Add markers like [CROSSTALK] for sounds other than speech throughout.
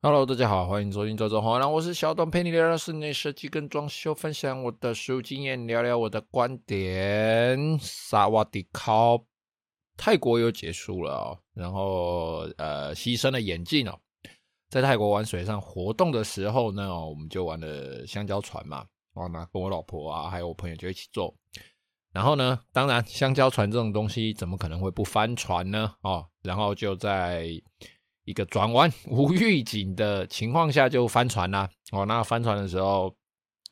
Hello，大家好，欢迎收听周周好男，我是小董，陪你聊聊室内设计跟装修，分享我的实务经验，聊聊我的观点。萨瓦迪卡，泰国又结束了哦，然后呃，牺牲了眼镜哦，在泰国玩水上活动的时候呢，我们就玩了香蕉船嘛，哦，那跟我老婆啊，还有我朋友就一起坐。然后呢，当然香蕉船这种东西怎么可能会不翻船呢？哦，然后就在。一个转弯无预警的情况下就翻船啦！哦，那翻船的时候，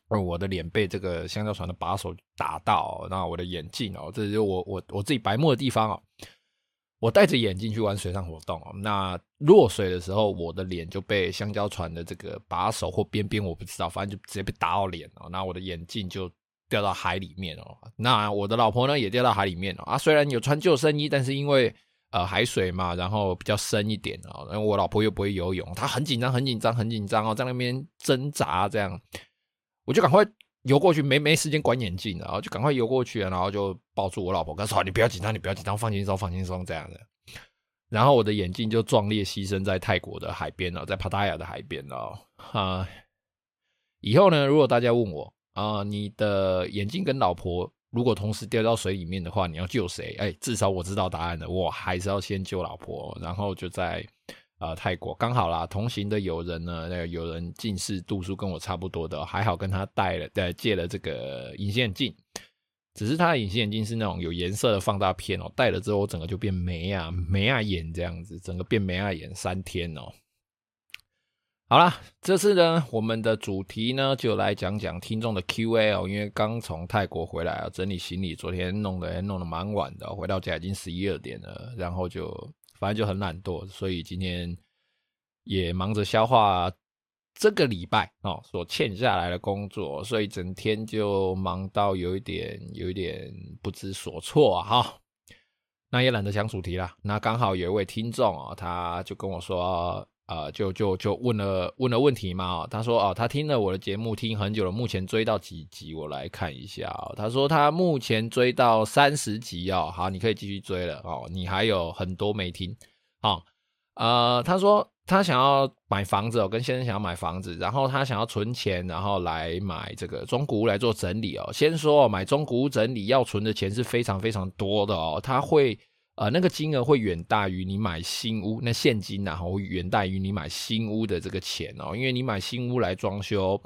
我的脸被这个香蕉船的把手打到，那我的眼镜哦，这就我我我自己白目的地方哦。我戴着眼镜去玩水上活动哦，那落水的时候，我的脸就被香蕉船的这个把手或边边我不知道，反正就直接被打到脸哦，那我的眼镜就掉到海里面哦。那我的老婆呢也掉到海里面哦。啊，虽然有穿救生衣，但是因为呃，海水嘛，然后比较深一点哦。然后我老婆又不会游泳，她很紧张，很紧张，很紧张哦，在那边挣扎这样，我就赶快游过去，没没时间管眼镜，然后就赶快游过去，然后就抱住我老婆，跟她说：“你不要紧张，你不要紧张，放轻松，放轻松这样的。”然后我的眼镜就壮烈牺牲在泰国的海边了，在帕塔亚的海边了。啊，以后呢，如果大家问我啊，你的眼镜跟老婆，如果同时掉到水里面的话，你要救谁？哎，至少我知道答案了，我还是要先救老婆。然后就在呃泰国刚好啦，同行的友人呢，那个友人近视度数跟我差不多的，还好跟他带了，对，借了这个隐形眼镜。只是他的隐形眼镜是那种有颜色的放大片哦，戴了之后我整个就变没啊没啊眼这样子，整个变没啊眼三天哦。好啦，这次呢，我们的主题呢，就来讲讲听众的 Q&A。因为刚从泰国回来啊，整理行李，昨天弄得弄得蛮晚的，回到家已经十一二点了，然后就反正就很懒惰，所以今天也忙着消化这个礼拜哦所欠下来的工作，所以整天就忙到有一点有一点不知所措啊哈。那也懒得讲主题啦。那刚好有一位听众哦，他就跟我说。呃，就就就问了问了问题嘛，哦，他说哦，他听了我的节目听很久了，目前追到几集？我来看一下哦。他说他目前追到三十集哦，好，你可以继续追了哦，你还有很多没听。好，呃，他说他想要买房子哦，跟先生想要买房子，然后他想要存钱，然后来买这个中古屋来做整理哦。先说买中古屋整理要存的钱是非常非常多的哦，他会。呃，那个金额会远大于你买新屋，那现金呐，会远大于你买新屋的这个钱哦。因为你买新屋来装修，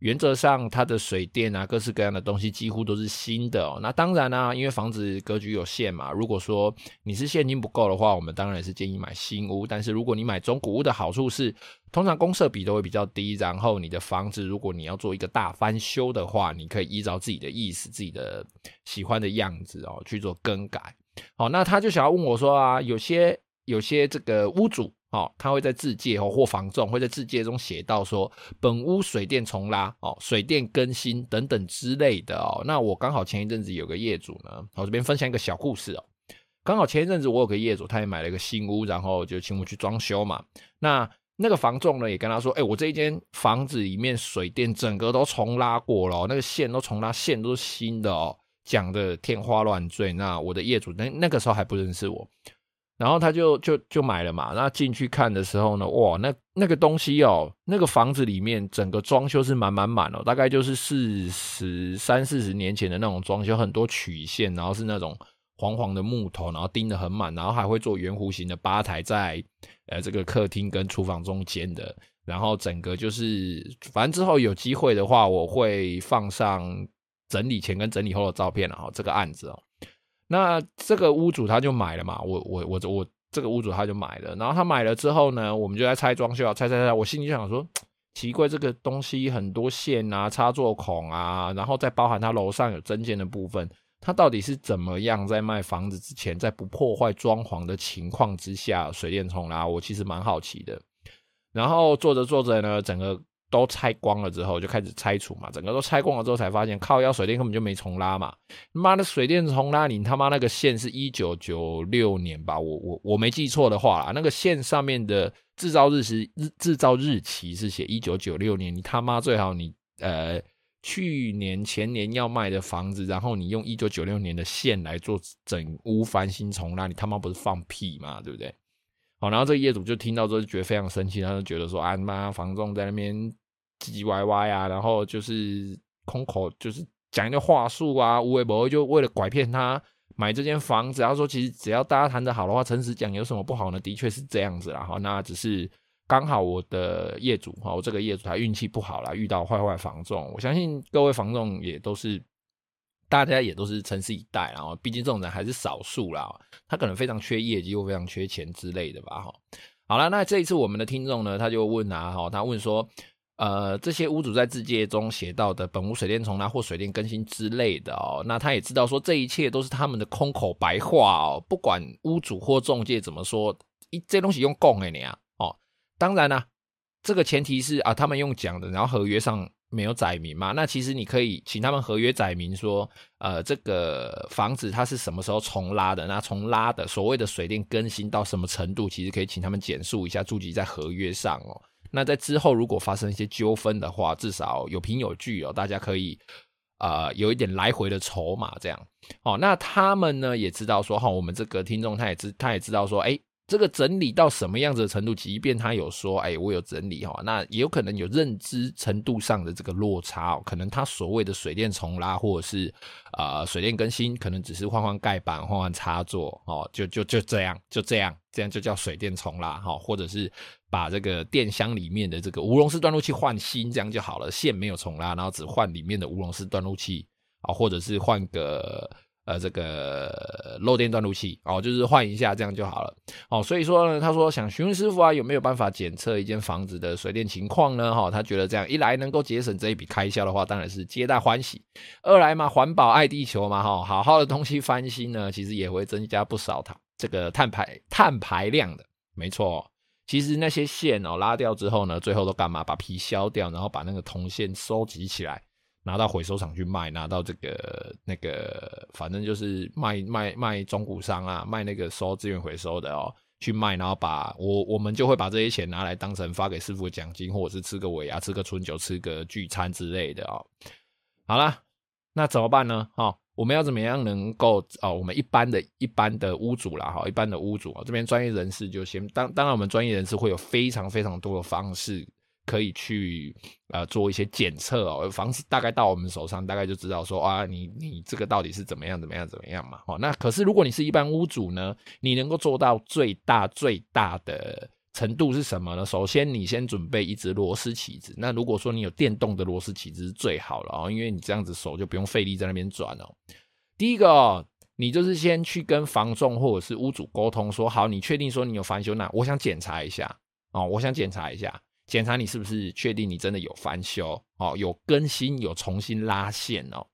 原则上它的水电啊，各式各样的东西几乎都是新的哦。那当然啦、因为房子格局有限嘛，如果说你是现金不够的话，我们当然是建议买新屋。但是如果你买中古屋的好处是，通常公设比都会比较低，然后你的房子如果你要做一个大翻修的话，你可以依照自己的意思、自己的喜欢的样子哦去做更改。好，那他就想要问我说啊，有些有些这个屋主，哦，他会在自介哦或房仲会在自介中写到说，本屋水电重拉哦，水电更新等等之类的哦。那我刚好前一阵子有个业主呢，我这边分享一个小故事哦。刚好前一阵子我有个业主，他也买了一个新屋，然后就请我去装修嘛。那那个房仲呢也跟他说，哎，我这一间房子里面水电整个都重拉过了，那个线都重拉，线都是新的哦。讲的天花乱坠，那我的业主那那个时候还不认识我，然后他就就就买了嘛。那进去看的时候呢，哇，那那个东西哦，那个房子里面整个装修是满满满哦，大概就是四十三四十年前的那种装修，很多曲线，然后是那种黄黄的木头，然后钉得很满，然后还会做圆弧形的吧台在呃这个客厅跟厨房中间的，然后整个就是，反正之后有机会的话，我会放上。整理前跟整理后的照片了哈，这个案子哦，那这个屋主他就买了嘛，我我我我这个屋主他就买了，然后他买了之后呢，我们就在拆装修啊，拆拆拆，我心里就想说，[TSK] 奇怪，这个东西很多线啊、插座孔啊，然后再包含它楼上有增建的部分，它到底是怎么样在卖房子之前，在不破坏装潢的情况之下水电重拉？我其实蛮好奇的。然后做着做着呢，整个都拆光了之后，就开始拆除嘛。整个都拆光了之后，才发现靠腰水电根本就没重拉嘛。妈的，水电重拉，你他妈那个线是一九九六年吧？我我我没记错的话啦，那个线上面的制造日时日制造日期是写一九九六年。你他妈最好你呃去年前年要卖的房子，然后你用一九九六年的线来做整屋翻新重拉，你他妈不是放屁吗？对不对？好，然后这个业主就听到之后就觉得非常生气，他就觉得说啊妈，房仲在那边唧唧歪歪啊，然后就是空口就是讲一个话术啊，无微博就为了拐骗他买这间房子。要说其实只要大家谈得好的话，诚实讲有什么不好呢？的确是这样子啦。哈，那只是刚好我的业主哈，我这个业主他运气不好啦，遇到坏坏房仲。我相信各位房仲也都是。大家也都是诚实以待，然后毕竟这种人还是少数啦，他可能非常缺业绩或非常缺钱之类的吧，哈。好了，那这一次我们的听众呢，他就问啊，哈，他问说，呃，这些屋主在自介中写到的本屋水电重拉或水电更新之类的哦，那他也知道说这一切都是他们的空口白话哦，不管屋主或中介怎么说，一这东西用供给你啊，哦，当然啦，这个前提是啊，他们用讲的，然后合约上。没有载明嘛？那其实你可以请他们合约载明说，呃，这个房子它是什么时候重拉的？那重拉的所谓的水电更新到什么程度？其实可以请他们简述一下，注记在合约上哦。那在之后如果发生一些纠纷的话，至少有凭有据哦，大家可以呃有一点来回的筹码这样。哦，那他们呢也知道说，哈、哦，我们这个听众他也知他也知道说，哎。这个整理到什么样子的程度？即便他有说，哎，我有整理哈，那也有可能有认知程度上的这个落差哦。可能他所谓的水电重拉，或者是呃水电更新，可能只是换换盖板、换换插座哦，就就就这样，就这样，这样就叫水电重拉哈，或者是把这个电箱里面的这个无熔丝断路器换新，这样就好了。线没有重拉，然后只换里面的无熔丝断路器啊，或者是换个。呃，这个漏电断路器哦，就是换一下这样就好了哦。所以说呢，他说想询问师傅啊，有没有办法检测一间房子的水电情况呢？哈、哦，他觉得这样一来能够节省这一笔开销的话，当然是皆大欢喜；二来嘛，环保爱地球嘛，哈、哦，好好的东西翻新呢，其实也会增加不少它这个碳排碳排量的。没错，其实那些线哦拉掉之后呢，最后都干嘛？把皮削掉，然后把那个铜线收集起来。拿到回收厂去卖，拿到这个那个，反正就是卖卖卖中古商啊，卖那个收资源回收的哦，去卖，然后把我我们就会把这些钱拿来当成发给师傅的奖金，或者是吃个尾牙、吃个春酒、吃个聚餐之类的哦。好啦，那怎么办呢？哦，我们要怎么样能够哦？我们一般的一般的屋主啦，哈，一般的屋主啊，这边专业人士就先当当然，我们专业人士会有非常非常多的方式。可以去呃做一些检测哦，房子大概到我们手上，大概就知道说啊，你你这个到底是怎么样怎么样怎么样嘛。哦，那可是如果你是一般屋主呢，你能够做到最大最大的程度是什么呢？首先，你先准备一只螺丝起子。那如果说你有电动的螺丝起子是最好了哦，因为你这样子手就不用费力在那边转哦。第一个哦，你就是先去跟房仲或者是屋主沟通说，好，你确定说你有翻修，那我想检查一下哦，我想检查一下。检查你是不是确定你真的有翻修哦，有更新，有重新拉线哦。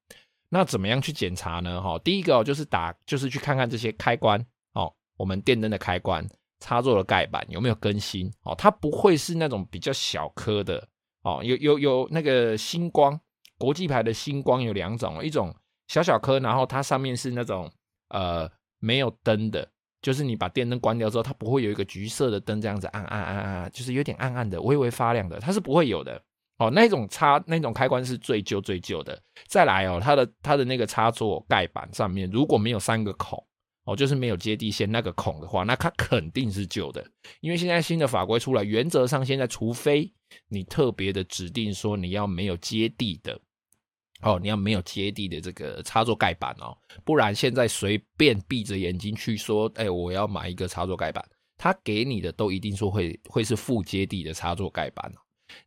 那怎么样去检查呢？哈，第一个哦就是打，就是去看看这些开关哦，我们电灯的开关、插座的盖板有没有更新哦。它不会是那种比较小颗的哦，有有有那个星光国际牌的星光有两种，一种小小颗，然后它上面是那种呃没有灯的。就是你把电灯关掉之后，它不会有一个橘色的灯这样子暗暗暗暗，就是有点暗暗的、微微发亮的，它是不会有的哦。那种插那种开关是最旧最旧的。再来哦，它的它的那个插座盖板上面如果没有三个孔哦，就是没有接地线那个孔的话，那它肯定是旧的。因为现在新的法规出来，原则上现在除非你特别的指定说你要没有接地的。哦，你要没有接地的这个插座盖板哦，不然现在随便闭着眼睛去说，哎，我要买一个插座盖板，他给你的都一定说会会是负接地的插座盖板。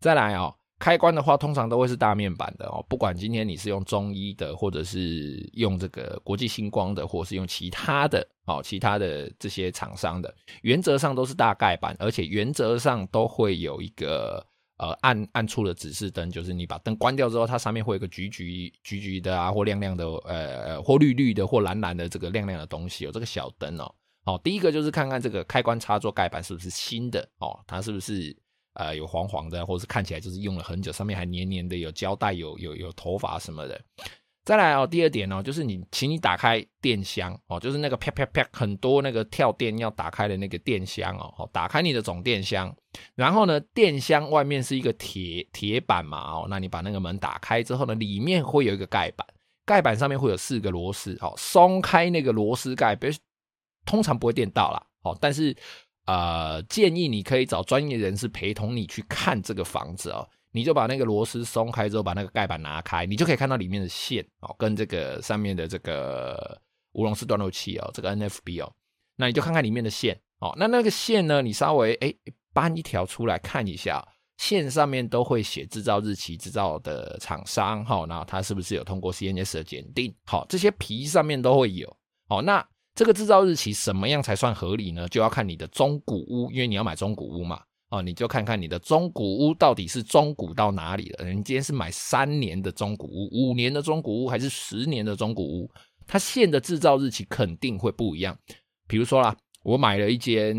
再来哦，开关的话，通常都会是大面板的哦，不管今天你是用中医的，或者是用这个国际星光的，或是用其他的哦，其他的这些厂商的，原则上都是大盖板，而且原则上都会有一个。呃暗暗处的指示灯，就是你把灯关掉之后，它上面会有个橘橘橘橘的啊，或亮亮的，呃，或绿绿的，或蓝蓝的这个亮亮的东西，有这个小灯哦。哦，第一个就是看看这个开关插座盖板是不是新的哦，它是不是呃有黄黄的，或是看起来就是用了很久，上面还黏黏的，有胶带，有有有头发什么的。再来哦，第二点哦，就是你，请你打开电箱哦，就是那个啪啪啪很多那个跳电要打开的那个电箱哦，打开你的总电箱，然后呢，电箱外面是一个铁铁板嘛哦，那你把那个门打开之后呢，里面会有一个盖板，盖板上面会有四个螺丝哦，松开那个螺丝盖，别通常不会电到啦哦，但是呃，建议你可以找专业人士陪同你去看这个房子哦。你就把那个螺丝松开之后，把那个盖板拿开，你就可以看到里面的线哦，跟这个上面的这个无熔丝断路器哦，这个 NFB 哦，那你就看看里面的线哦。那那个线呢，你稍微哎搬一条出来看一下，线上面都会写制造日期、制造的厂商哈，然后它是不是有通过 CNS 的检定？好，这些皮上面都会有。好，那这个制造日期什么样才算合理呢？就要看你的中古屋，因为你要买中古屋嘛。哦，你就看看你的中古屋到底是中古到哪里了？你今天是买三年的中古屋、五年的中古屋，还是十年的中古屋？它线的制造日期肯定会不一样。比如说啦，我买了一间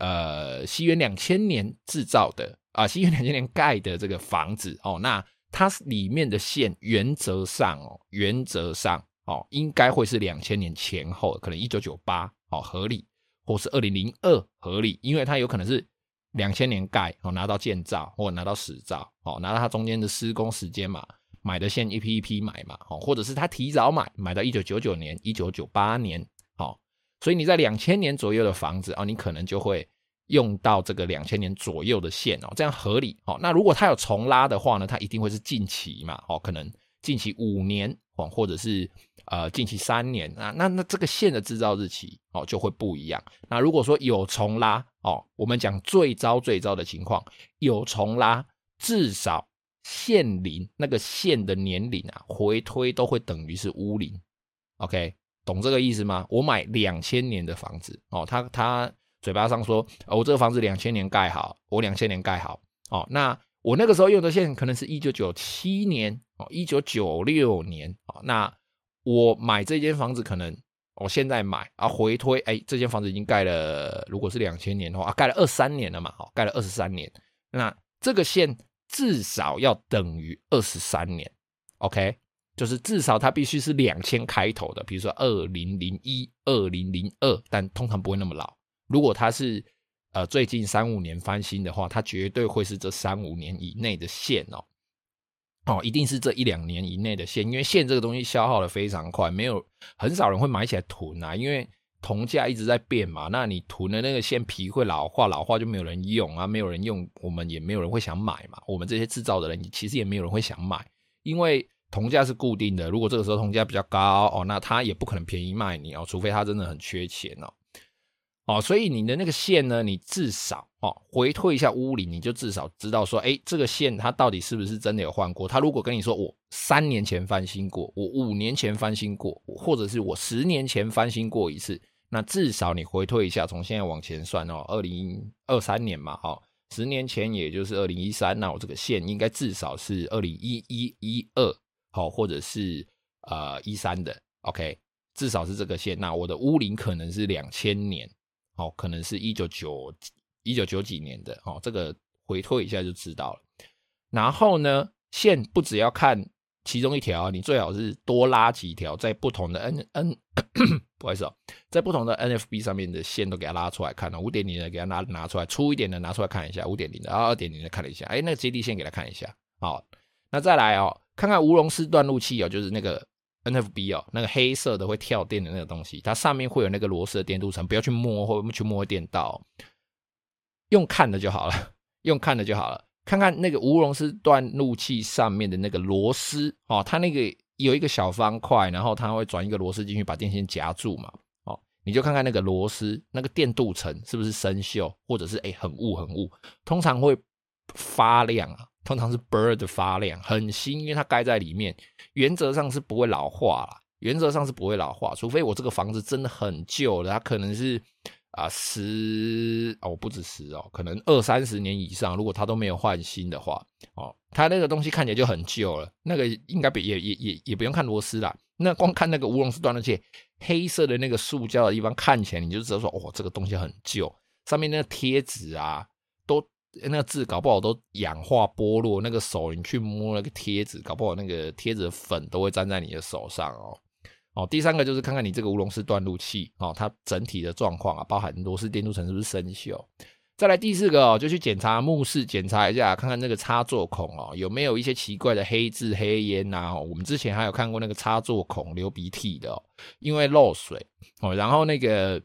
呃西元两千年制造的啊，西元两千年盖的这个房子哦，那它里面的线原则上哦，原则上哦，应该会是两千年前后，可能一九九八哦合理，或是二零零二合理，因为它有可能是。两千年盖哦，拿到建造或拿到使照哦，拿到它中间的施工时间嘛，买的线一批一批买嘛哦，或者是他提早买，买到一九九九年、一九九八年哦，所以你在两千年左右的房子哦，你可能就会用到这个两千年左右的线哦，这样合理哦。那如果它有重拉的话呢，它一定会是近期嘛哦，可能近期五年哦，或者是呃近期三年啊，那那这个线的制造日期哦就会不一样。那如果说有重拉，哦，我们讲最糟最糟的情况，有重拉，至少线龄那个线的年龄啊，回推都会等于是屋龄。OK，懂这个意思吗？我买两千年的房子，哦，他他嘴巴上说，哦，我这个房子两千年盖好，我两千年盖好，哦，那我那个时候用的线可能是一九九七年，哦，一九九六年，哦，那我买这间房子可能。我现在买啊，回推，哎，这间房子已经盖了，如果是两千年的话，啊，盖了二三年了嘛，好，盖了二十三年，那这个线至少要等于二十三年，OK，就是至少它必须是两千开头的，比如说二零零一、二零零二，但通常不会那么老。如果它是呃最近三五年翻新的话，它绝对会是这三五年以内的线哦。哦，一定是这一两年以内的线，因为线这个东西消耗的非常快，没有很少人会买起来囤啊，因为铜价一直在变嘛。那你囤的那个线皮会老化，老化就没有人用啊，没有人用，我们也没有人会想买嘛。我们这些制造的人其实也没有人会想买，因为铜价是固定的。如果这个时候铜价比较高哦，那他也不可能便宜卖你哦，除非他真的很缺钱哦。哦，所以你的那个线呢，你至少哦回退一下屋龄，你就至少知道说，哎，这个线它到底是不是真的有换过？他如果跟你说我三年前翻新过，我五年前翻新过，或者是我十年前翻新过一次，那至少你回退一下，从现在往前算哦，二零二三年嘛，哈、哦，十年前也就是二零一三，那我这个线应该至少是二零一一一二，好，或者是呃一三的，OK，至少是这个线。那我的屋龄可能是两千年。哦，可能是一九九一九九几年的哦，这个回退一下就知道了。然后呢，线不只要看其中一条，你最好是多拉几条，在不同的 N N，[COUGHS] 不好意思哦，在不同的 NFB 上面的线都给它拉出来看哦。五点零的给它拿拿出来，粗一点的拿出来看一下，五点零的，然后二点零的看了一下，哎，那个接地线给它看一下。好，那再来哦，看看无熔丝断路器哦，就是那个。NFB 哦，那个黑色的会跳电的那个东西，它上面会有那个螺丝的电镀层，不要去摸或去摸电到，用看的就好了，用看的就好了。看看那个无熔丝断路器上面的那个螺丝哦，它那个有一个小方块，然后它会转一个螺丝进去把电线夹住嘛。哦，你就看看那个螺丝那个电镀层是不是生锈，或者是哎很雾很雾，通常会发亮啊。通常是 bird 发亮，很新，因为它盖在里面，原则上是不会老化啦。原则上是不会老化，除非我这个房子真的很旧了，它可能是啊十哦，不止十哦，可能二三十年以上，如果它都没有换新的话，哦，它那个东西看起来就很旧了。那个应该也也也也不用看螺丝啦，那光看那个乌龙丝断路器，黑色的那个塑胶的地方看起来，你就知道说，哦，这个东西很旧，上面那个贴纸啊，那个字搞不好都氧化剥落，那个手你去摸那个贴纸，搞不好那个贴纸粉都会粘在你的手上哦。哦，第三个就是看看你这个乌龙式断路器哦，它整体的状况啊，包含螺丝电镀层是不是生锈。再来第四个哦，就去检查目视，检查一下，看看那个插座孔哦，有没有一些奇怪的黑渍、黑烟呐、我们之前还有看过那个插座孔流鼻涕的，哦，因为漏水哦，然后那个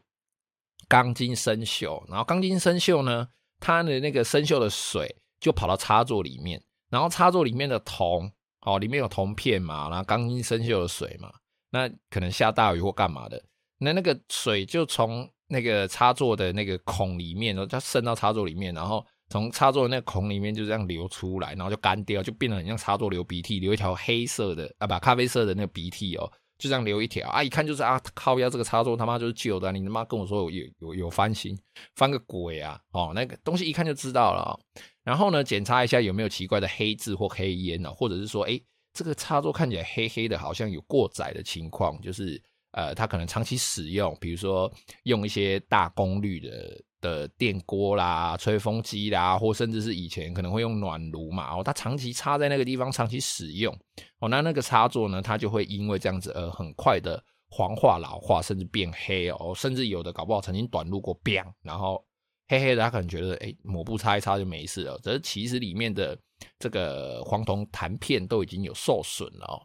钢筋生锈，然后钢筋生锈呢，它的那个生锈的水就跑到插座里面，然后插座里面的铜哦，里面有铜片嘛，然后钢筋生锈的水嘛。那可能下大雨或干嘛的，那那个水就从那个插座的那个孔里面，然后它渗到插座里面，然后从插座的那个孔里面就这样流出来，然后就干掉，就变得很像插座流鼻涕，流一条黑色的啊，不，咖啡色的那个鼻涕哦，就这样留一条啊，一看就是啊，靠腰这个插座他妈就是旧的，你他妈跟我说有有有翻新，翻个鬼啊！哦，那个东西一看就知道了。然后呢，检查一下有没有奇怪的黑渍或黑烟呢，或者是说，哎。这个插座看起来黑黑的，好像有过载的情况，就是呃，它可能长期使用，比如说用一些大功率的的电锅啦、吹风机啦，或甚至是以前可能会用暖炉嘛，哦，它长期插在那个地方，长期使用，哦，那那个插座呢，它就会因为这样子而很快的黄化、老化，甚至变黑哦，甚至有的搞不好曾经短路过，然后黑黑的，他可能觉得哎，抹布擦一擦就没事了，这其实里面的。这个黄铜弹片都已经有受损了哦。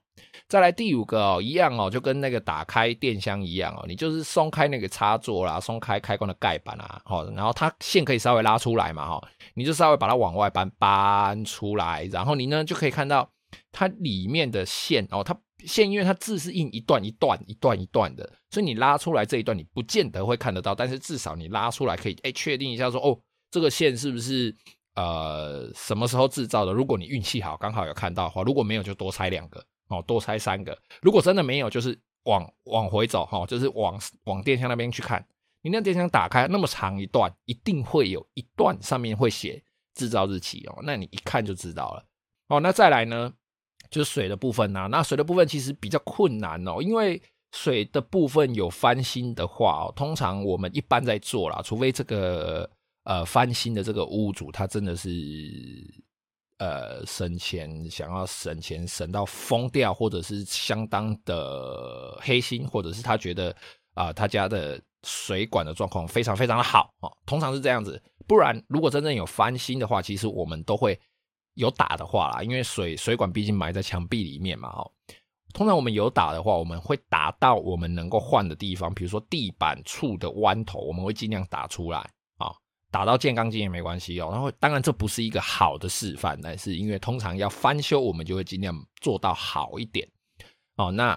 再来第五个哦，一样哦，就跟那个打开电箱一样哦，你就是松开那个插座啦，松开开关的盖板啊，哦，然后它线可以稍微拉出来嘛，哈，你就稍微把它往外搬搬出来，然后你呢就可以看到它里面的线哦，它线因为它字是印一段一段一段一段的，所以你拉出来这一段你不见得会看得到，但是至少你拉出来可以哎确定一下说哦，这个线是不是？呃，什么时候制造的？如果你运气好，刚好有看到的话，如果没有，就多拆两个哦，多拆三个。如果真的没有，就是往往回走哈，就是往往电箱那边去看。你那电箱打开那么长一段，一定会有一段上面会写制造日期哦，那你一看就知道了哦。那再来呢，就是水的部分呐、啊。那水的部分其实比较困难哦，因为水的部分有翻新的话哦，通常我们一般在做啦，除非这个。呃，翻新的这个屋主，他真的是呃省钱，想要省钱省到疯掉，或者是相当的黑心，或者是他觉得啊、他家的水管的状况非常非常的好哦，通常是这样子。不然，如果真正有翻新的话，其实我们都会有打的话啦，因为水水管毕竟埋在墙壁里面嘛，哦，通常我们有打的话，我们会打到我们能够换的地方，比如说地板处的弯头，我们会尽量打出来。打到见钢筋也没关系哦，然后当然这不是一个好的示范，但是因为通常要翻修，我们就会尽量做到好一点哦。那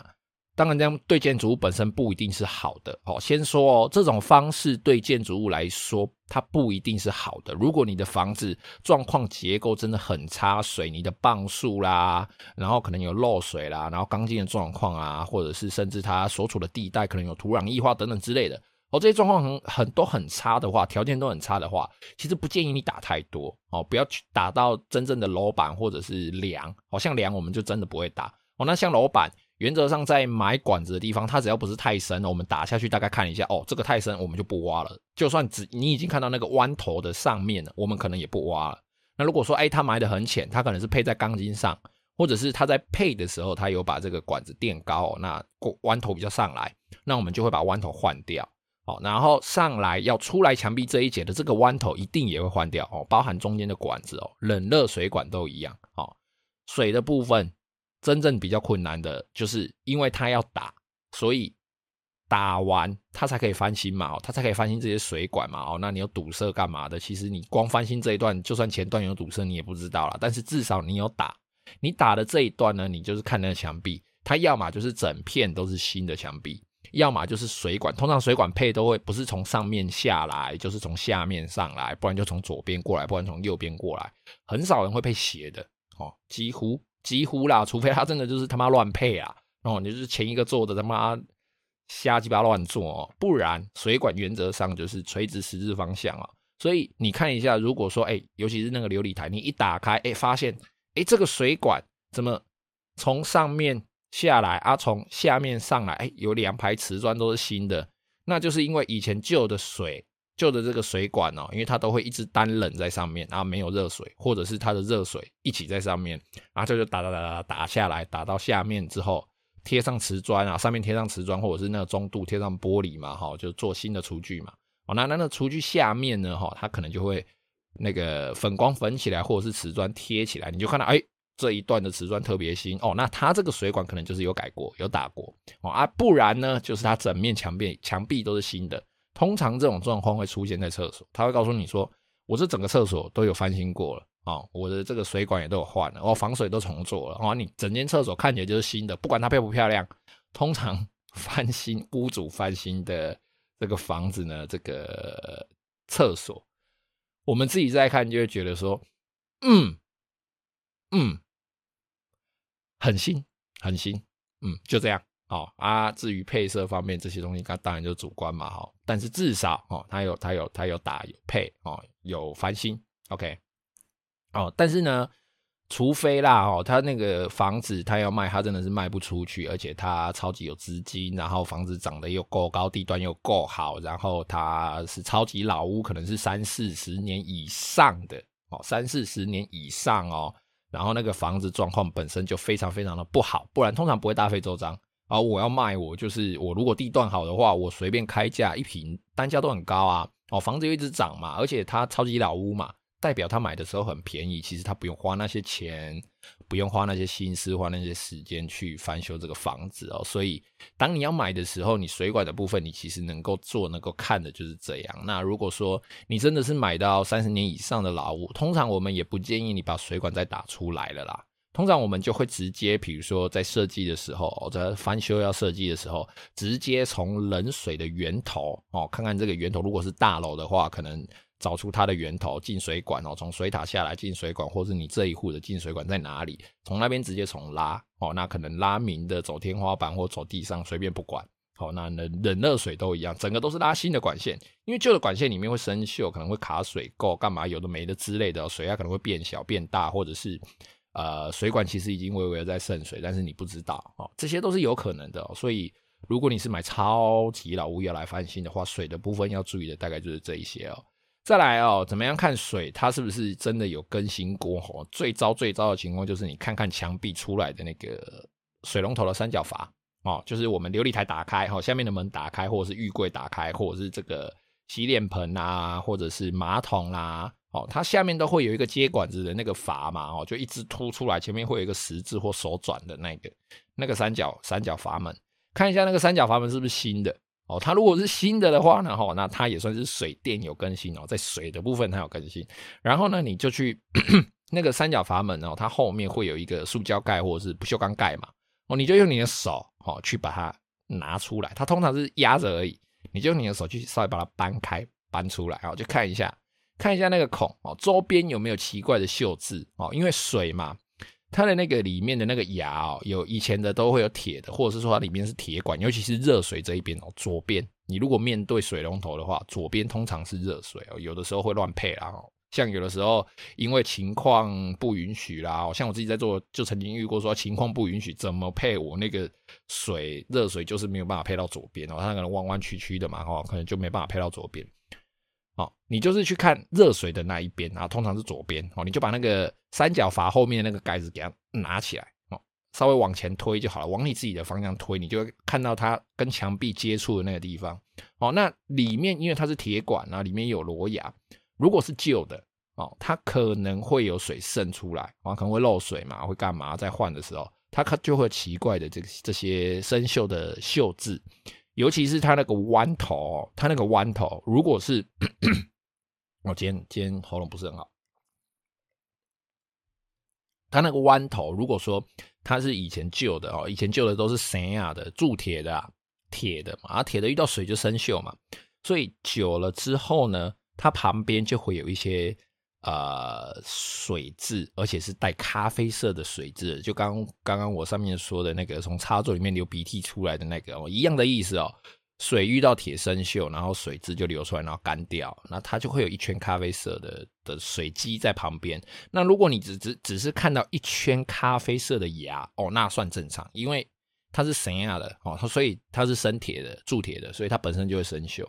当然这样对建筑物本身不一定是好的哦。先说哦，这种方式对建筑物来说，它不一定是好的。如果你的房子状况结构真的很差，水泥的磅数啦，然后可能有漏水啦，然后钢筋的状况啊，或者是甚至它所处的地带可能有土壤异化等等之类的。哦，这些状况很很都很差的话，条件都很差的话，其实不建议你打太多哦，不要去打到真正的楼板或者是梁。哦，像梁我们就真的不会打哦。那像楼板，原则上在买管子的地方，它只要不是太深，我们打下去大概看一下，哦，这个太深，我们就不挖了。就算只你已经看到那个弯头的上面了，我们可能也不挖了。那如果说，哎，它埋得很浅，它可能是配在钢筋上，或者是它在配的时候，它有把这个管子垫高，那弯头比较上来，那我们就会把弯头换掉。哦，然后上来要出来墙壁这一节的这个弯头一定也会换掉哦，包含中间的管子哦，冷热水管都一样哦。水的部分真正比较困难的就是因为它要打，所以打完它才可以翻新嘛，哦，它才可以翻新这些水管嘛，哦，那你有堵塞干嘛的？其实你光翻新这一段，就算前段有堵塞你也不知道啦。但是至少你有打，你打的这一段呢，你就是看那个墙壁，它要么就是整片都是新的墙壁。要么就是水管，通常水管配都会不是从上面下来，就是从下面上来，不然就从左边过来，不然从右边过来，很少人会配斜的哦，几乎几乎啦，除非他真的就是他妈乱配啊，哦，你就是前一个做的他妈瞎鸡巴乱做哦，不然水管原则上就是垂直十字方向啊。所以你看一下，如果说哎，尤其是那个琉璃台，你一打开，哎，发现哎，这个水管怎么从上面下来啊，从下面上来，哎，有两排瓷砖都是新的，那就是因为以前旧的水。旧的这个水管哦，因为它都会一直单冷在上面，然后没有热水，或者是它的热水一起在上面，然后这就打打打打打下来，打到下面之后贴上瓷砖啊，上面贴上瓷砖，或者是那个中度贴上玻璃嘛，哈，就做新的厨具嘛。哦，那那那厨具下面呢，哈，它可能就会那个粉光粉起来，或者是瓷砖贴起来，你就看到哎，这一段的瓷砖特别新哦，那它这个水管可能就是有改过，有打过哦啊，不然呢，就是它整面墙壁墙壁都是新的。通常这种状况会出现在厕所，他会告诉你说：“我这整个厕所都有翻新过了啊、哦，我的这个水管也都有换了，哦，防水都重做了，哦，你整间厕所看起来就是新的，不管它漂不漂亮。通常 [LAUGHS] 翻新屋主翻新的这个房子呢，这个厕所，我们自己再看就会觉得说，嗯嗯，很新很新，嗯，就这样。”哦啊，至于配色方面这些东西，那当然就主观嘛，哈。但是至少哦，它有它有它有打有配哦，有翻新，OK。哦，但是呢，除非啦哦，他那个房子他要卖，他真的是卖不出去，而且他超级有资金，然后房子长得又够高，地段又够好，然后它是超级老屋，可能是三四十年以上的哦，三四十年以上哦，然后那个房子状况本身就非常非常的不好，不然通常不会大费周章。啊，我要卖，我就是我。如果地段好的话，我随便开价一平，单价都很高啊。哦，房子又一直涨嘛，而且它超级老屋嘛，代表他买的时候很便宜。其实他不用花那些钱，不用花那些心思，花那些时间去翻修这个房子哦。所以，当你要买的时候，你水管的部分，你其实能够做、能够看的就是这样。那如果说你真的是买到三十年以上的老屋，通常我们也不建议你把水管再打出来了啦。通常我们就会直接，比如说在设计的时候，在翻修要设计的时候，直接从冷水的源头哦，看看这个源头，如果是大楼的话，可能找出它的源头进水管哦，从水塔下来进水管，或是你这一户的进水管在哪里，从那边直接从拉哦，那可能拉明的走天花板或走地上随便不管，好，那冷冷热水都一样，整个都是拉新的管线，因为旧的管线里面会生锈，可能会卡水垢，干嘛有的没的之类的，水压可能会变小变大，或者是。呃，水管其实已经微微的在渗水，但是你不知道哦，这些都是有可能的哦。所以，如果你是买超级老物要来翻新的话，水的部分要注意的大概就是这一些哦。再来哦，怎么样看水它是不是真的有更新过？哦，最糟最糟的情况就是你看看墙壁出来的那个水龙头的三角阀哦，就是我们琉璃台打开哈，下面的门打开，或者是浴柜打开，或者是这个洗脸盆啊，或者是马桶啦、哦，它下面都会有一个接管子的那个阀嘛，哦，就一直凸出来，前面会有一个十字或手转的那个那个三角三角阀门，看一下那个三角阀门是不是新的哦。它如果是新的的话呢，哈，那它也算是水电有更新哦，在水的部分它有更新。然后呢，你就去 [COUGHS] 那个三角阀门哦，它后面会有一个塑胶盖或者是不锈钢盖嘛，哦，你就用你的手哦去把它拿出来，它通常是压着而已，你就用你的手去稍微把它搬开搬出来，哦，就看一下。看一下那个孔哦，周边有没有奇怪的锈渍哦？因为水嘛，它的那个里面的那个牙哦，有以前的都会有铁的，或者是说它里面是铁管，尤其是热水这一边哦，左边你如果面对水龙头的话，左边通常是热水哦，有的时候会乱配啦哦，像有的时候因为情况不允许啦，像我自己在做就曾经遇过说情况不允许怎么配我那个水热水就是没有办法配到左边哦，它可能弯弯曲曲的嘛哦，可能就没办法配到左边。哦，你就是去看热水的那一边啊，通常是左边哦，你就把那个三角阀后面那个盖子给它拿起来哦，稍微往前推就好了，往你自己的方向推，你就会看到它跟墙壁接触的那个地方哦。那里面因为它是铁管啊，里面有螺牙，如果是旧的哦，它可能会有水渗出来啊，可能会漏水嘛，会干嘛？在换的时候，它就会奇怪的这这些生锈的锈渍。尤其是它那个弯头，它那个弯头，如果是我 [COUGHS] 今天今天喉咙不是很好，它那个弯头，如果说它是以前旧的哦，以前旧的都是什么的铸铁的啊，铁的嘛，啊铁的遇到水就生锈嘛，所以久了之后呢，它旁边就会有一些呃水渍，而且是带咖啡色的水渍，就刚刚刚我上面说的那个从插座里面流鼻涕出来的那个哦，一样的意思哦。水遇到铁生锈，然后水渍就流出来，然后干掉，那它就会有一圈咖啡色的的水积在旁边。那如果你只只只是看到一圈咖啡色的牙哦，那算正常，因为它是什么样的哦，它所以它是生铁的铸铁的，所以它本身就会生锈。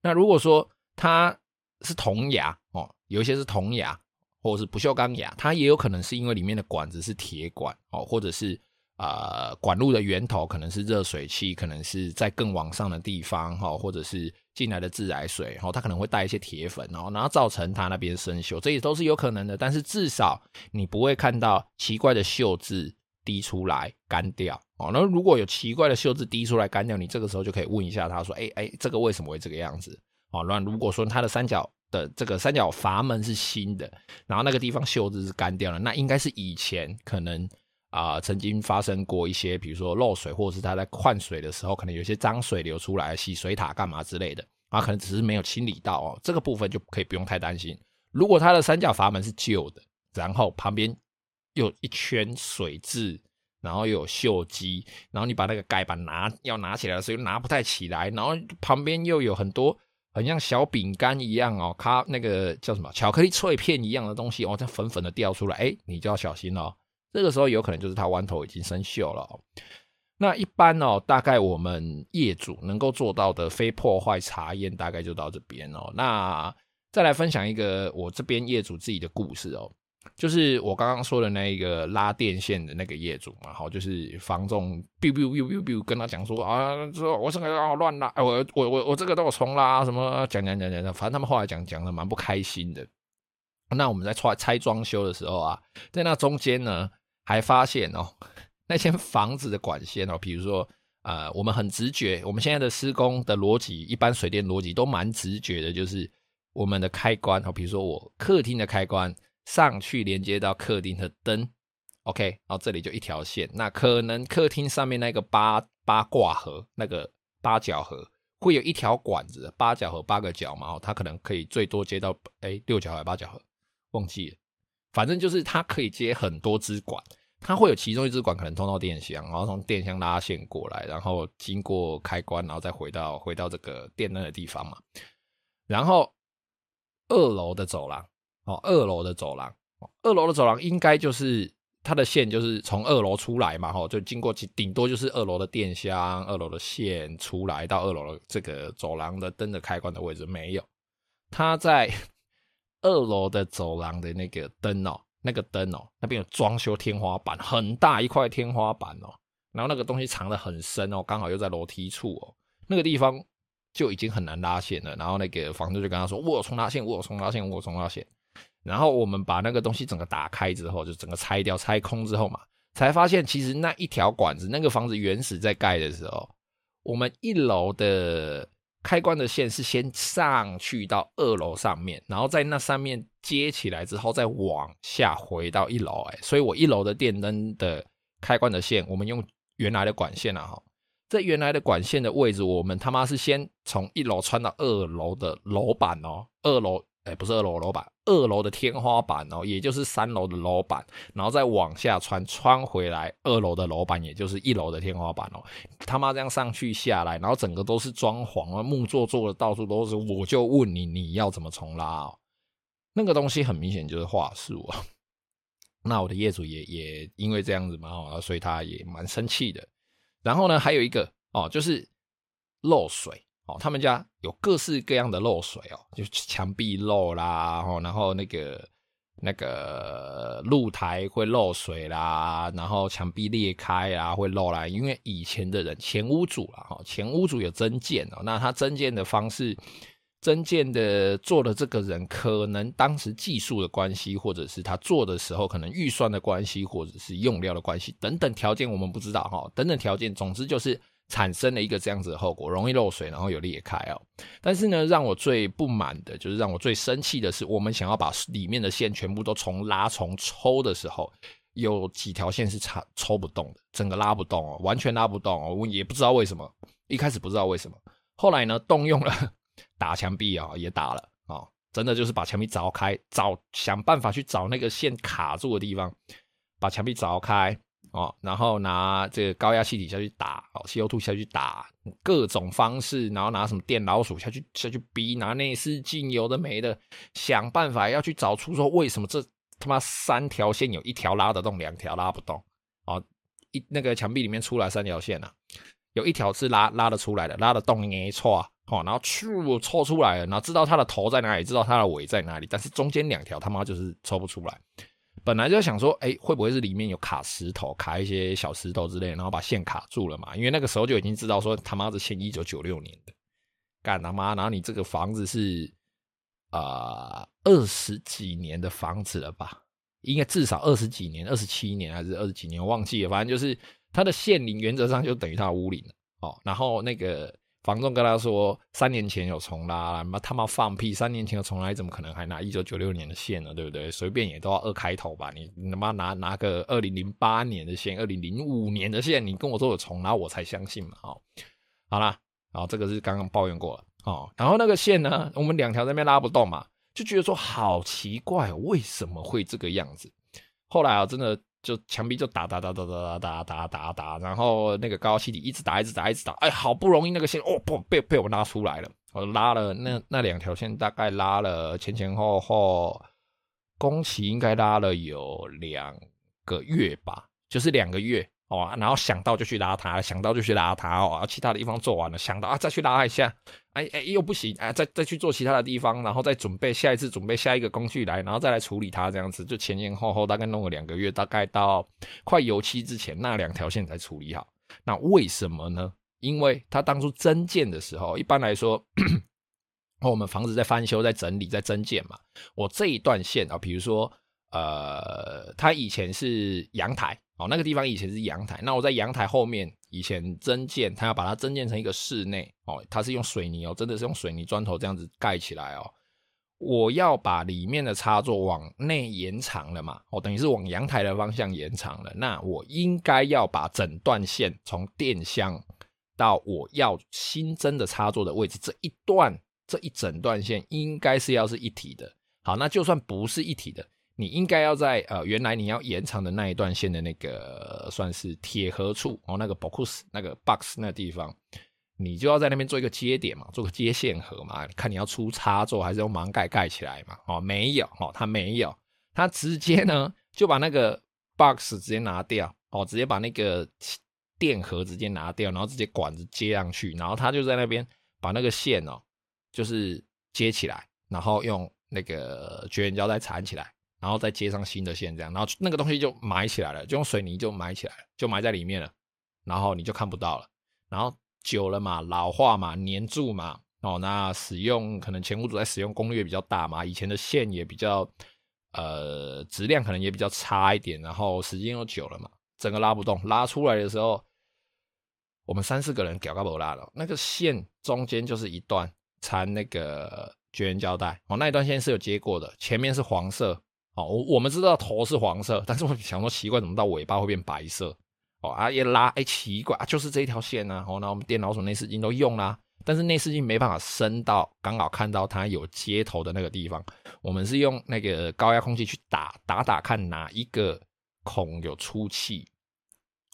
那如果说它是铜牙哦，有一些是铜牙或者是不锈钢牙，它也有可能是因为里面的管子是铁管哦，或者是。呃，管路的源头可能是热水器，可能是在更往上的地方哈，或者是进来的自来水，然后它可能会带一些铁粉，然后然后造成它那边生锈，这也都是有可能的。但是至少你不会看到奇怪的锈渍滴出来干掉哦。那如果有奇怪的锈渍滴出来干掉，你这个时候就可以问一下他说：“哎哎，这个为什么会这个样子？”哦，那如果说它的三角的这个三角阀门是新的，然后那个地方锈渍是干掉了，那应该是以前可能。啊、曾经发生过一些，比如说漏水，或者是他在换水的时候，可能有些脏水流出来，洗水塔干嘛之类的，啊，可能只是没有清理到哦，这个部分就可以不用太担心。如果它的三角阀门是旧的，然后旁边有一圈水渍，然后又有锈迹，然后你把那个盖板拿要拿起来的时候又拿不太起来，然后旁边又有很多很像小饼干一样哦，咖那个叫什么巧克力脆片一样的东西哦，这粉粉的掉出来，哎，你就要小心哦。这个时候有可能就是它弯头已经生锈了哦。那一般哦，大概我们业主能够做到的非破坏查验，大概就到这边哦。那再来分享一个我这边业主自己的故事哦，就是我刚刚说的那一个拉电线的那个业主嘛，好，就是房仲 biu biu biu biu biu 跟他讲说啊，说我这个要乱拉，我我我我这个都有重拉什么讲讲讲讲，反正他们后来讲讲的蛮不开心的。那我们在拆拆装修的时候啊，在那中间呢。还发现哦，那间房子的管线哦，比如说，呃，我们很直觉，我们现在的施工的逻辑，一般水电逻辑都蛮直觉的，就是我们的开关哦，比如说我客厅的开关上去连接到客厅的灯，OK，然后这里就一条线，那可能客厅上面那个八八卦盒，那个八角盒会有一条管子，八角盒八个角嘛，哦它可能可以最多接到哎六角还八角盒，忘记了，反正就是它可以接很多支管。它会有其中一支管可能通到电箱，然后从电箱拉线过来，然后经过开关，然后再回到回到这个电灯的地方嘛。然后二楼的走廊，哦，二楼的走廊，二楼的走廊应该就是它的线就是从二楼出来嘛，吼，就经过顶多就是二楼的电箱，二楼的线出来到二楼的这个走廊的灯的开关的位置没有，它在 [LAUGHS] 二楼的走廊的那个灯哦。那个灯哦，那边有装修天花板，很大一块天花板哦，然后那个东西藏得很深哦，刚好又在楼梯处哦，那个地方就已经很难拉线了。然后那个房东就跟他说：“我有重拉线，我有重拉线，我有重拉线。”然后我们把那个东西整个打开之后，就整个拆掉、拆空之后嘛，才发现其实那一条管子，那个房子原始在盖的时候，我们一楼的。开关的线是先上去到二楼上面，然后在那上面接起来之后，再往下回到一楼。哎，所以我一楼的电灯的开关的线，我们用原来的管线啊，哈，这原来的管线的位置，我们他妈是先从一楼穿到二楼的楼板哦，二楼。哎，不是二楼楼板，二楼的天花板哦，也就是三楼的楼板，然后再往下穿，穿回来二楼的楼板，也就是一楼的天花板哦。他妈这样上去下来，然后整个都是装潢啊，木做做的到处都是。我就问你，你要怎么重拉哦？那个东西很明显就是话术啊。[LAUGHS] 那我的业主也也因为这样子嘛，哦，所以他也蛮生气的。然后呢，还有一个哦，就是漏水。哦，他们家有各式各样的漏水哦，就墙壁漏啦，然后那个那个露台会漏水啦，然后墙壁裂开啊会漏啦。因为以前的人前屋主啦，哈，前屋主有增建哦，那他增建的方式，增建的做的这个人，可能当时技术的关系，或者是他做的时候可能预算的关系，或者是用料的关系等等条件，我们不知道哈，等等条件，总之就是。产生了一个这样子的后果，容易漏水，然后有裂开哦。但是呢，让我最不满的就是让我最生气的是，我们想要把里面的线全部都重拉重抽的时候，有几条线是插抽不动的，整个拉不动哦，完全拉不动哦。我也不知道为什么，一开始不知道为什么，后来呢，动用了打墙壁啊，也打了啊，真的就是把墙壁凿开，找想办法去找那个线卡住的地方，把墙壁凿开哦，然后拿这个高压气体下去打哦，CO2 下去打，各种方式，然后拿什么电老鼠下去下去逼，拿内视镜有的没的，想办法要去找出说为什么这他妈三条线有一条拉得动，两条拉不动哦，一那个墙壁里面出来三条线啊，有一条是拉拉得出来的，拉得动没错。哦，然后去抽出来了，然后知道它的头在哪里，知道它的尾在哪里，但是中间两条他妈就是抽不出来。本来就想说，哎，会不会是里面有卡石头，卡一些小石头之类，然后把线卡住了嘛？因为那个时候就已经知道说他妈的线一九九六年的，干他妈，然后你这个房子是啊二十几年的房子了吧？应该至少二十几年，二十七年还是二十几年，忘记了，反正就是它的线龄原则上就等于它的屋龄了。哦，然后那个。房仲跟他说，三年前有重拉，妈他妈放屁！三年前有重拉，怎么可能还拿一九九六年的线呢？对不对？随便也都要二开头吧？你他妈拿拿个二零零八年的线，二零零五年的线，你跟我说有重拉，我才相信嘛！哦，好啦，然后这个是刚刚抱怨过了哦。然后那个线呢，我们两条在那边拉不动嘛，就觉得说好奇怪，为什么会这个样子？后来啊，真的。就墙壁就打打打打打打打打打，然后那个高压气体一直打一直打一直打，哎，好不容易那个线哦不被被我拉出来了，我拉了那那两条线大概拉了前前后后，工期应该拉了有两个月吧，就是两个月。哦，然后想到就去拉它，想到就去拉它哦。其他的地方做完了，想到啊再去拉一下，哎哎又不行，哎再再去做其他的地方，然后再准备下一次准备下一个工具来，然后再来处理它，这样子就前前后后大概弄了两个月，大概到快油漆之前那两条线才处理好。那为什么呢？因为他当初增建的时候，一般来说，[COUGHS] 我们房子在翻修、在整理、在增建嘛，我这一段线啊，比如说呃，它以前是阳台。哦，那个地方以前是阳台，那我在阳台后面以前增建，它要把它增建成一个室内哦，它是用水泥哦，真的是用水泥砖头这样子盖起来哦。我要把里面的插座往内延长了嘛，哦，等于是往阳台的方向延长了。那我应该要把整段线从电箱到我要新增的插座的位置这一段这一整段线，应该是要是一体的。好，那就算不是一体的。你应该要在呃，原来你要延长的那一段线的那个算是铁盒处哦，那个 box 那个 box 那个地方，你就要在那边做一个接点嘛，做个接线盒嘛，看你要出插座还是用盲盖盖起来嘛？哦，没有哦，他没有，他直接呢就把那个 box 直接拿掉哦，直接把那个电盒直接拿掉，然后直接管子接上去，然后他就在那边把那个线哦，就是接起来，然后用那个绝缘胶带缠起来。然后再接上新的线，这样，然后那个东西就埋起来了，就用水泥就埋起来了，就埋在里面了，然后你就看不到了。然后久了嘛，老化嘛，粘住嘛，哦，那使用可能前屋主在使用功率也比较大嘛，以前的线也比较，呃，质量可能也比较差一点，然后时间又久了嘛，整个拉不动，拉出来的时候，我们三四个人屌个不拉了，那个线中间就是一段缠那个绝缘胶带，哦，那一段线是有接过的，前面是黄色。哦，我我们知道头是黄色，但是我想说奇怪，怎么到尾巴会变白色？哦啊，一拉，哎，奇怪啊，就是这一条线呢。哦，那我们电脑什么内视镜都用啦，但是内视镜没办法伸到刚好看到它有接头的那个地方。我们是用那个高压空气去打打打看哪一个孔有出气，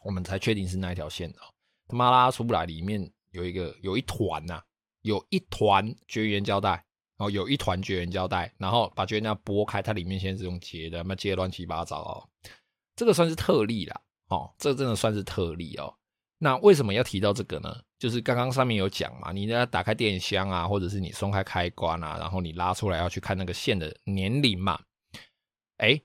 我们才确定是那一条线的。他妈拉出不来，里面有一个有一团呐，有一团绝缘胶带。哦，有一团绝缘胶带，然后把绝缘胶剥开，它里面先是用结的，那结乱七八糟哦。这个算是特例啦，哦，这真的算是特例哦。那为什么要提到这个呢？就是刚刚上面有讲嘛，你呢打开电箱啊，或者是你松开开关啊，然后你拉出来要去看那个线的年龄嘛。诶，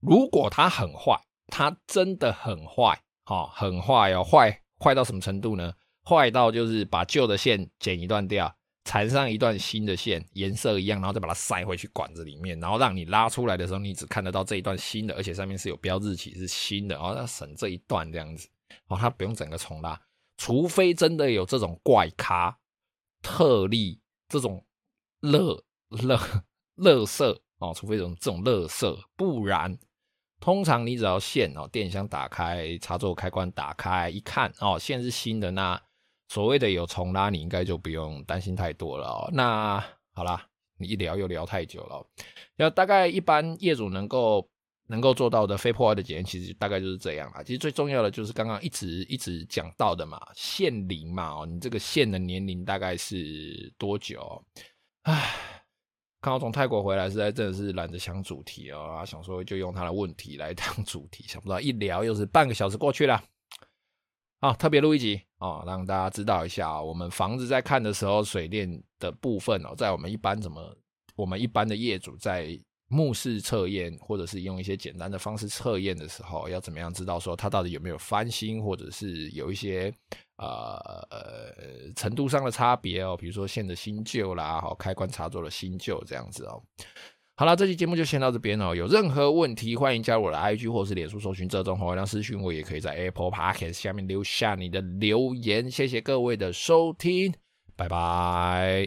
如果它很坏，它真的很坏，哦，很坏哦，坏坏到什么程度呢？坏到就是把旧的线剪一段掉。缠上一段新的线，颜色一样，然后再把它塞回去管子里面，然后让你拉出来的时候，你只看得到这一段新的，而且上面是有标志起是新的，然后要省这一段这样子，哦，它不用整个重拉，除非真的有这种怪咖特例，这种乐乐乐色哦，除非这种这种乐色，不然通常你只要线哦，电箱打开，插座开关打开，一看哦，线是新的那。所谓的有重拉，你应该就不用担心太多了。那好啦，你一聊又聊太久了。要大概一般业主能够能够做到的非破坏的检验，其实大概就是这样啦。其实最重要的就是刚刚一直一直讲到的嘛，限龄嘛，哦，你这个限的年龄大概是多久？唉，刚好从泰国回来，实在真的是懒得想主题哦，想说就用他的问题来当主题，想不到一聊又是半个小时过去了。好，特别录一集啊，让大家知道一下，我们房子在看的时候，水电的部分哦，在我们一般怎么，我们一般的业主在目视测验，或者是用一些简单的方式测验的时候，要怎么样知道说它到底有没有翻新，或者是有一些呃呃程度上的差别哦，比如说线的新旧啦，好，开关插座的新旧这样子哦。好了，这期节目就先到这边哦。有任何问题，欢迎加入我的 IG 或是脸书搜寻这种黄伟亮私讯我，也可以在 Apple Podcast 下面留下你的留言。谢谢各位的收听，拜拜。